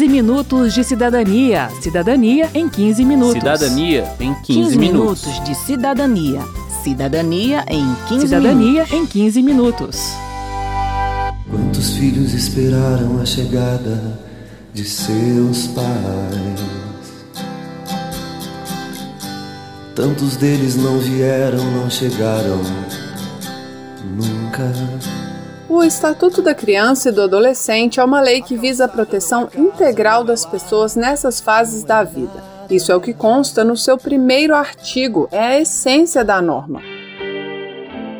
15 minutos de cidadania. Cidadania em 15 minutos. Cidadania em 15, 15 minutos. minutos de cidadania. Cidadania em 15 Cidadania minutos. em 15 minutos. Quantos filhos esperaram a chegada de seus pais? Tantos deles não vieram, não chegaram nunca. O Estatuto da Criança e do Adolescente é uma lei que visa a proteção integral das pessoas nessas fases da vida. Isso é o que consta no seu primeiro artigo, é a essência da norma.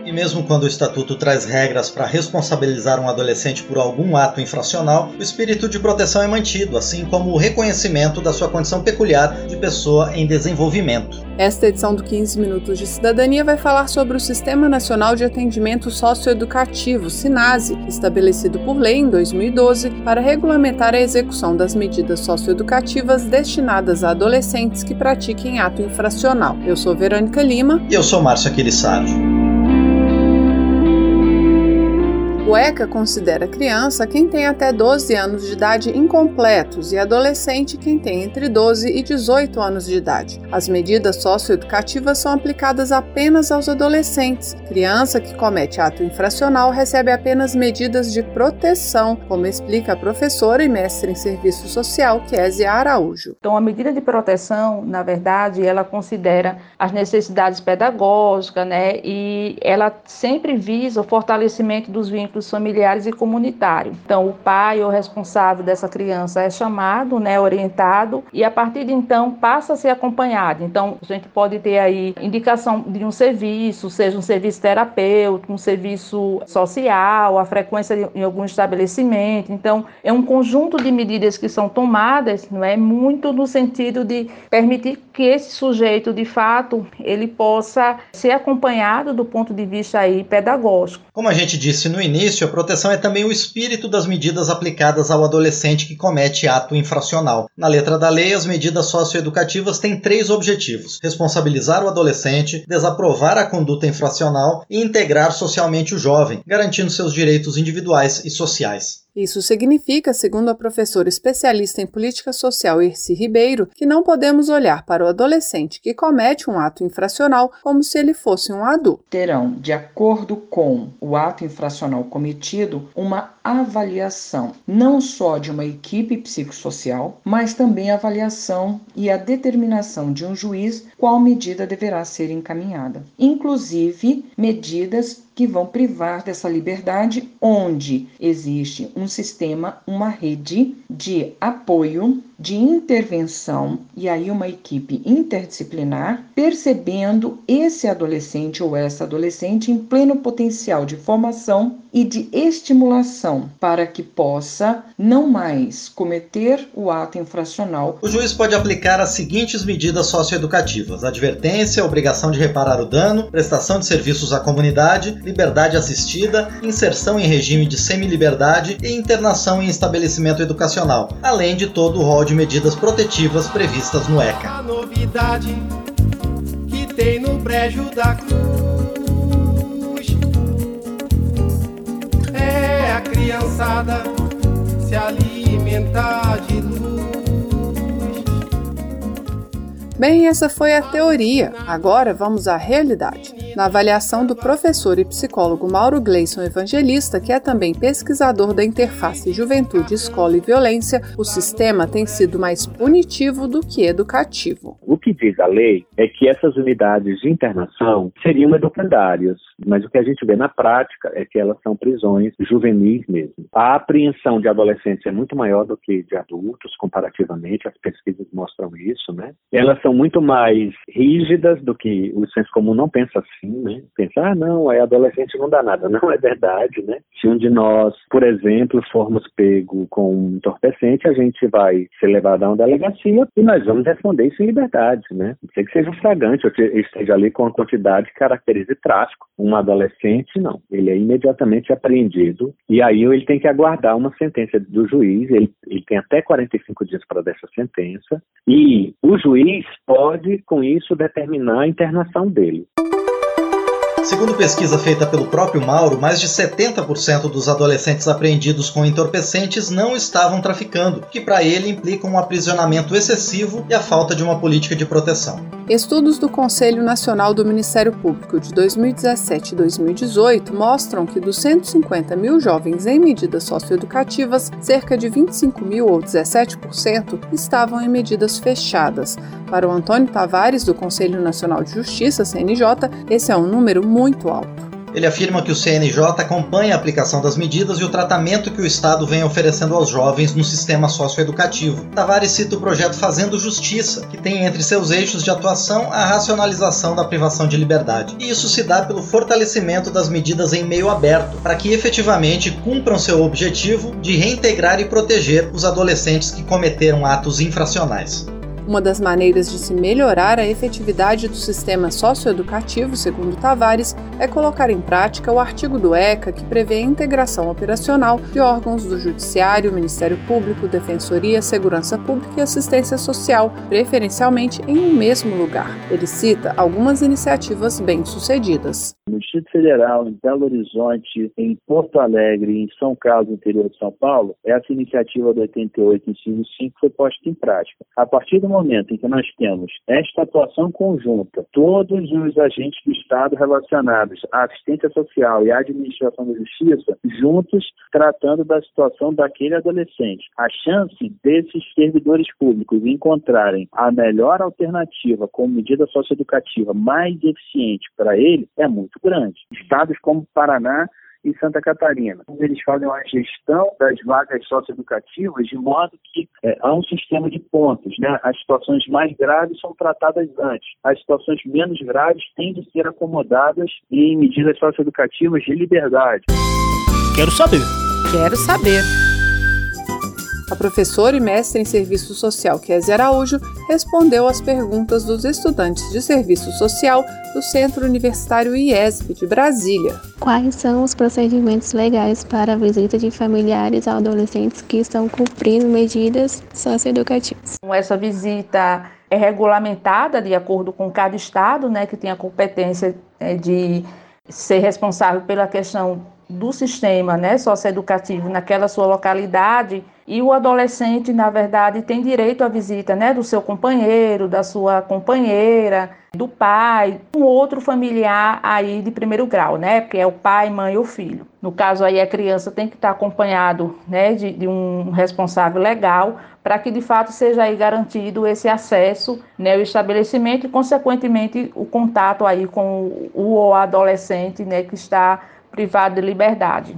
E mesmo quando o Estatuto traz regras para responsabilizar um adolescente por algum ato infracional, o espírito de proteção é mantido, assim como o reconhecimento da sua condição peculiar de pessoa em desenvolvimento. Esta edição do 15 Minutos de Cidadania vai falar sobre o Sistema Nacional de Atendimento Socioeducativo, SINASE, estabelecido por lei em 2012 para regulamentar a execução das medidas socioeducativas destinadas a adolescentes que pratiquem ato infracional. Eu sou Verônica Lima. E eu sou Márcio Aquilissardi. O ECA considera criança quem tem até 12 anos de idade incompletos e adolescente quem tem entre 12 e 18 anos de idade. As medidas socioeducativas são aplicadas apenas aos adolescentes. Criança que comete ato infracional recebe apenas medidas de proteção, como explica a professora e mestre em serviço social Kézia Araújo. Então, a medida de proteção, na verdade, ela considera as necessidades pedagógicas, né, e ela sempre visa o fortalecimento dos vínculos familiares e comunitários. Então, o pai ou responsável dessa criança é chamado, né, orientado, e a partir de então passa a ser acompanhado. Então, a gente pode ter aí indicação de um serviço, seja um serviço terapêutico, um serviço social, a frequência em algum estabelecimento. Então, é um conjunto de medidas que são tomadas, não é, muito no sentido de permitir que esse sujeito, de fato, ele possa ser acompanhado do ponto de vista aí pedagógico. Como a gente disse no início, a proteção é também o espírito das medidas aplicadas ao adolescente que comete ato infracional. Na letra da lei, as medidas socioeducativas têm três objetivos: responsabilizar o adolescente, desaprovar a conduta infracional e integrar socialmente o jovem, garantindo seus direitos individuais e sociais. Isso significa, segundo a professora especialista em política social Irci Ribeiro, que não podemos olhar para o adolescente que comete um ato infracional como se ele fosse um adulto. Terão, de acordo com o ato infracional cometido, uma avaliação não só de uma equipe psicossocial, mas também a avaliação e a determinação de um juiz qual medida deverá ser encaminhada, inclusive medidas que vão privar dessa liberdade, onde existe um sistema, uma rede de apoio, de intervenção e aí uma equipe interdisciplinar, percebendo esse adolescente ou essa adolescente em pleno potencial de formação e de estimulação para que possa não mais cometer o ato infracional. O juiz pode aplicar as seguintes medidas socioeducativas: advertência, obrigação de reparar o dano, prestação de serviços à comunidade, liberdade assistida, inserção em regime de semiliberdade e internação em estabelecimento educacional, além de todo o rol de medidas protetivas previstas no ECA. A novidade que tem no brejo da cruz é a criançada se alimentar de luz. Bem, essa foi a teoria. Agora vamos à realidade. Na avaliação do professor e psicólogo Mauro Gleison Evangelista, que é também pesquisador da interface Juventude, Escola e Violência, o sistema tem sido mais punitivo do que educativo. O que diz a lei é que essas unidades de internação seriam educandárias, mas o que a gente vê na prática é que elas são prisões juvenis mesmo. A apreensão de adolescentes é muito maior do que de adultos, comparativamente, as pesquisas mostram isso, né? Elas são muito mais rígidas do que o senso comum não pensa assim, né? Pensa, ah, não, é adolescente não dá nada. Não é verdade, né? Se um de nós, por exemplo, formos pego com um entorpecente, a gente vai ser levado a uma delegacia e nós vamos responder isso em liberdade, né? Não sei que seja um flagrante, ou esteja ali com uma quantidade que caracterize tráfico. Um adolescente, não. Ele é imediatamente apreendido e aí ele tem que aguardar uma sentença do juiz, ele, ele tem até 45 dias para dar essa sentença e o juiz pode, com isso, determinar a internação dele. Segundo pesquisa feita pelo próprio Mauro, mais de 70% dos adolescentes apreendidos com entorpecentes não estavam traficando, que para ele implica um aprisionamento excessivo e a falta de uma política de proteção. Estudos do Conselho Nacional do Ministério Público de 2017 e 2018 mostram que dos 150 mil jovens em medidas socioeducativas, cerca de 25 mil ou 17% estavam em medidas fechadas. Para o Antônio Tavares, do Conselho Nacional de Justiça, CNJ, esse é um número muito alto. Ele afirma que o CNJ acompanha a aplicação das medidas e o tratamento que o Estado vem oferecendo aos jovens no sistema socioeducativo. Tavares cita o projeto Fazendo Justiça, que tem entre seus eixos de atuação a racionalização da privação de liberdade. E isso se dá pelo fortalecimento das medidas em meio aberto, para que efetivamente cumpram seu objetivo de reintegrar e proteger os adolescentes que cometeram atos infracionais. Uma das maneiras de se melhorar a efetividade do sistema socioeducativo, segundo Tavares, é colocar em prática o artigo do ECA que prevê a integração operacional de órgãos do Judiciário, Ministério Público, Defensoria, Segurança Pública e Assistência Social, preferencialmente em um mesmo lugar. Ele cita algumas iniciativas bem-sucedidas. No Distrito Federal, em Belo Horizonte, em Porto Alegre em São Carlos, interior de São Paulo, essa iniciativa do 88, inciso 5, foi posta em prática. A partir do em que nós temos esta atuação conjunta, todos os agentes do Estado relacionados à assistência social e à administração da justiça, juntos tratando da situação daquele adolescente, a chance desses servidores públicos encontrarem a melhor alternativa como medida socioeducativa mais eficiente para ele é muito grande. Estados como Paraná e Santa Catarina. Eles fazem uma gestão das vagas socioeducativas de modo que é, há um sistema de pontos. Né? As situações mais graves são tratadas antes. As situações menos graves têm de ser acomodadas em medidas socioeducativas de liberdade. Quero saber. Quero saber. A professora e mestre em Serviço Social Kézia Araújo respondeu às perguntas dos estudantes de Serviço Social do Centro Universitário IESP de Brasília. Quais são os procedimentos legais para a visita de familiares a adolescentes que estão cumprindo medidas socioeducativas? Essa visita é regulamentada de acordo com cada estado, né, que tem a competência é, de ser responsável pela questão do sistema né, socioeducativo naquela sua localidade e o adolescente, na verdade, tem direito à visita né, do seu companheiro, da sua companheira, do pai, um outro familiar aí de primeiro grau, né? Porque é o pai, mãe ou filho. No caso aí, a criança tem que estar acompanhado né, de, de um responsável legal para que de fato seja aí garantido esse acesso né, ao estabelecimento e, consequentemente, o contato aí com o adolescente né, que está privado de liberdade.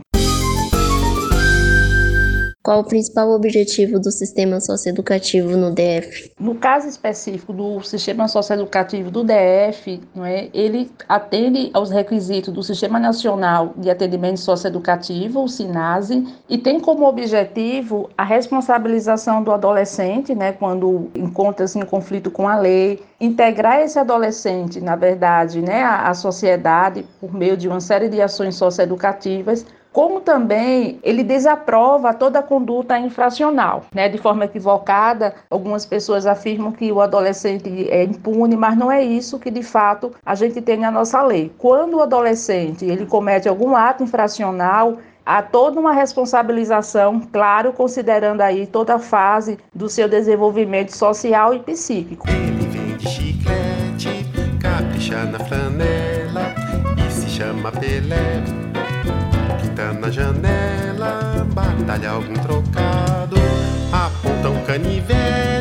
Qual o principal objetivo do sistema socioeducativo no DF? No caso específico do sistema socioeducativo do DF, não é, ele atende aos requisitos do Sistema Nacional de Atendimento Socioeducativo, o SINASE, e tem como objetivo a responsabilização do adolescente, né, quando encontra-se em conflito com a lei, integrar esse adolescente, na verdade, né, à, sociedade por meio de uma série de ações socioeducativas como também ele desaprova toda a conduta infracional, né? De forma equivocada, algumas pessoas afirmam que o adolescente é impune, mas não é isso que de fato a gente tem na nossa lei. Quando o adolescente ele comete algum ato infracional, há toda uma responsabilização, claro, considerando aí toda a fase do seu desenvolvimento social e psíquico. Ele vende chiclete, capricha na flanela e se chama Pelé. Na janela, batalha algum trocado, aponta um canivete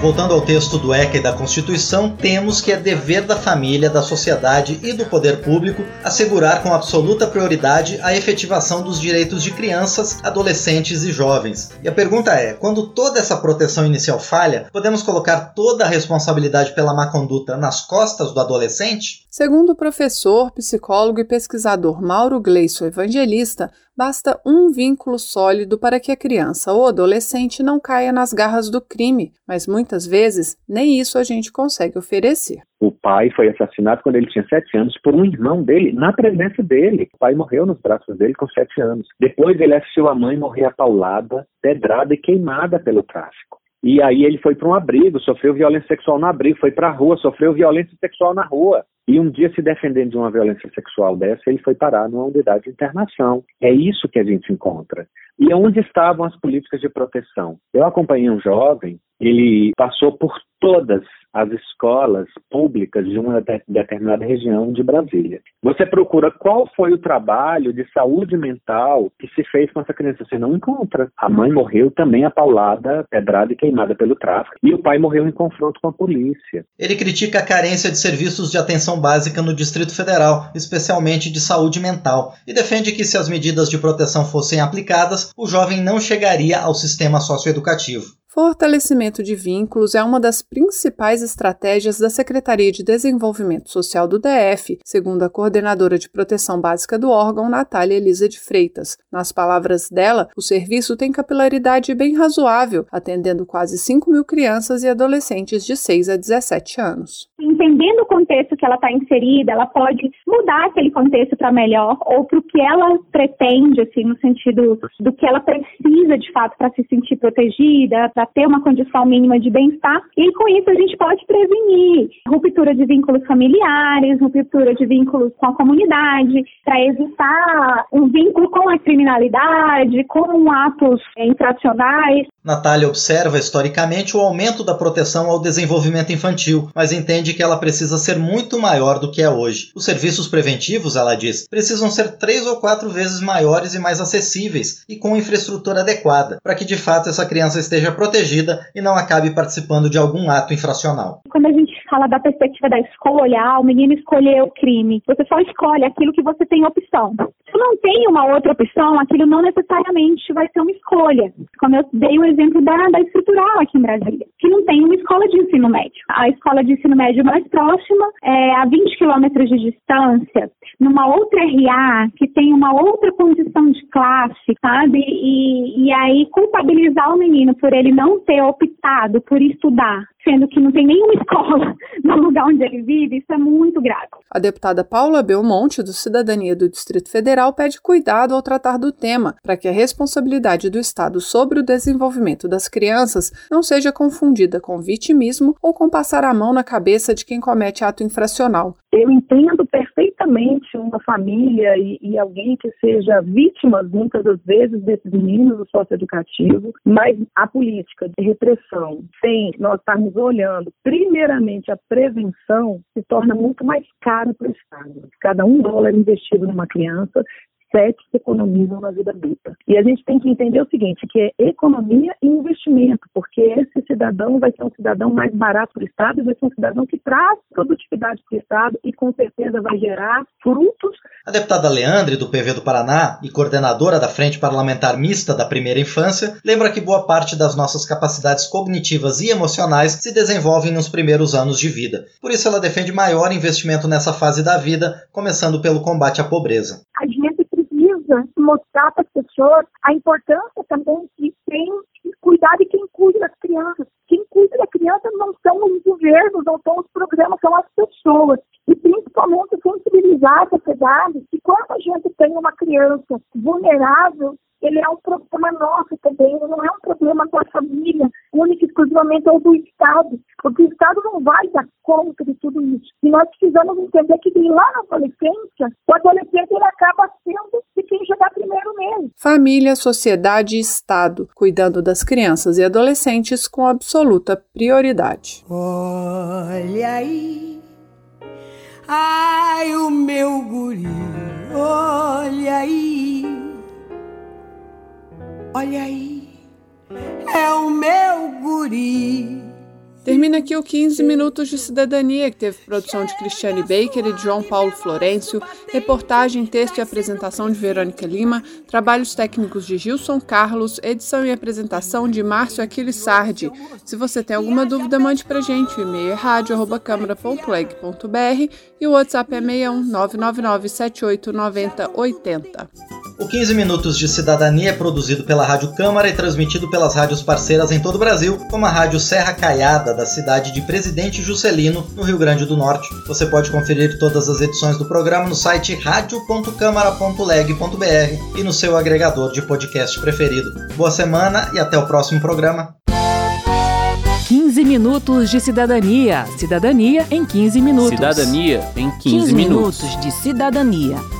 Voltando ao texto do ECA e da Constituição, temos que é dever da família, da sociedade e do poder público assegurar com absoluta prioridade a efetivação dos direitos de crianças, adolescentes e jovens. E a pergunta é: quando toda essa proteção inicial falha, podemos colocar toda a responsabilidade pela má conduta nas costas do adolescente? Segundo o professor, psicólogo e pesquisador Mauro Gleison Evangelista, basta um vínculo sólido para que a criança ou adolescente não caia nas garras do crime, mas muitas vezes nem isso a gente consegue oferecer. O pai foi assassinado quando ele tinha sete anos por um irmão dele, na presença dele. O pai morreu nos braços dele com sete anos. Depois ele assistiu a mãe morrer apaulada, pedrada e queimada pelo tráfico. E aí ele foi para um abrigo, sofreu violência sexual no abrigo, foi para a rua, sofreu violência sexual na rua. E um dia, se defendendo de uma violência sexual dessa, ele foi parar numa unidade de internação. É isso que a gente encontra. E onde estavam as políticas de proteção? Eu acompanhei um jovem, ele passou por todas as escolas públicas de uma determinada região de Brasília. Você procura qual foi o trabalho de saúde mental que se fez com essa criança. Você não encontra. A mãe morreu também apaulada, pedrada e queimada pelo tráfico. E o pai morreu em confronto com a polícia. Ele critica a carência de serviços de atenção básica no Distrito Federal, especialmente de saúde mental, e defende que se as medidas de proteção fossem aplicadas, o jovem não chegaria ao sistema socioeducativo. Fortalecimento de vínculos é uma das principais estratégias da Secretaria de Desenvolvimento Social do DF, segundo a coordenadora de proteção básica do órgão, Natália Elisa de Freitas. Nas palavras dela, o serviço tem capilaridade bem razoável, atendendo quase 5 mil crianças e adolescentes de 6 a 17 anos. Entendendo o contexto que ela está inserida, ela pode mudar aquele contexto para melhor ou para o que ela pretende, assim, no sentido do que ela precisa de fato para se sentir protegida, para ter uma condição mínima de bem-estar. E com isso a gente pode prevenir ruptura de vínculos familiares, ruptura de vínculos com a comunidade, para evitar um vínculo com a criminalidade, com atos infracionais. Natália observa historicamente o aumento da proteção ao desenvolvimento infantil, mas entende que ela precisa ser muito maior do que é hoje. Os serviços preventivos, ela diz, precisam ser três ou quatro vezes maiores e mais acessíveis e com infraestrutura adequada, para que de fato essa criança esteja protegida protegida e não acabe participando de algum ato infracional. Quando a gente fala da perspectiva da escolha, ah, o menino escolheu o crime, você só escolhe aquilo que você tem opção. Se não tem uma outra opção, aquilo não necessariamente vai ser uma escolha. Como eu dei o exemplo da, da estrutural aqui em Brasília, que não tem uma escola de ensino médio. A escola de ensino médio mais próxima é a 20 quilômetros de distância, numa outra RA, que tem uma outra condição de classe, sabe? E, e aí culpabilizar o menino por ele não ter optado por estudar, sendo que não tem nenhuma escola no lugar onde ele vive, isso é muito grave. A deputada Paula Belmonte, do Cidadania do Distrito Federal, pede cuidado ao tratar do tema, para que a responsabilidade do Estado sobre o desenvolvimento das crianças não seja confundida com vitimismo ou com passar a mão na cabeça de quem comete ato infracional. Eu entendo uma família e, e alguém que seja vítima, muitas das vezes, desses meninos do socioeducativo, mas a política de repressão, sem nós estarmos olhando primeiramente a prevenção, se torna muito mais caro para o Estado. Cada um dólar investido numa criança sete se economizam na vida adulta. E a gente tem que entender o seguinte, que é economia e investimento, porque esse cidadão vai ser um cidadão mais barato para o Estado e vai ser um cidadão que traz produtividade para o Estado e com certeza vai gerar frutos. A deputada Leandre, do PV do Paraná e coordenadora da Frente Parlamentar Mista da Primeira Infância, lembra que boa parte das nossas capacidades cognitivas e emocionais se desenvolvem nos primeiros anos de vida. Por isso ela defende maior investimento nessa fase da vida, começando pelo combate à pobreza. A mostrar para as pessoas a importância também de quem cuidar de quem cuida das crianças. Quem cuida da criança não são os governos, não são os programas, são as pessoas. E principalmente sensibilizar a sociedade que quando a gente tem uma criança vulnerável, ele é um problema nosso também, ele não é um problema com a família, única e exclusivamente ou do Estado, porque o Estado não vai dar conta de tudo isso. E nós precisamos entender que lá na adolescência, o adolescente ele acaba sendo de quem chegar primeiro nele. Família, sociedade e Estado, cuidando das crianças e adolescentes com absoluta prioridade. Olha aí, ai o meu guri, olha aí Olha aí, é o meu guri. Termina aqui o 15 Minutos de Cidadania, que teve produção de Cristiane Baker e de João Paulo Florencio, reportagem, texto e apresentação de Verônica Lima, trabalhos técnicos de Gilson Carlos, edição e apresentação de Márcio Aquiles Sardi. Se você tem alguma dúvida, mande pra gente. O e-mail é rádio.câmara.leg.br e o WhatsApp é 61 999 78 90 80. O 15 Minutos de Cidadania é produzido pela Rádio Câmara e transmitido pelas rádios parceiras em todo o Brasil, como a Rádio Serra Caiada, da cidade de Presidente Juscelino, no Rio Grande do Norte. Você pode conferir todas as edições do programa no site radio.câmara.leg.br e no seu agregador de podcast preferido. Boa semana e até o próximo programa. 15 minutos de cidadania. Cidadania em 15 minutos. Cidadania em 15, 15 minutos. minutos de cidadania.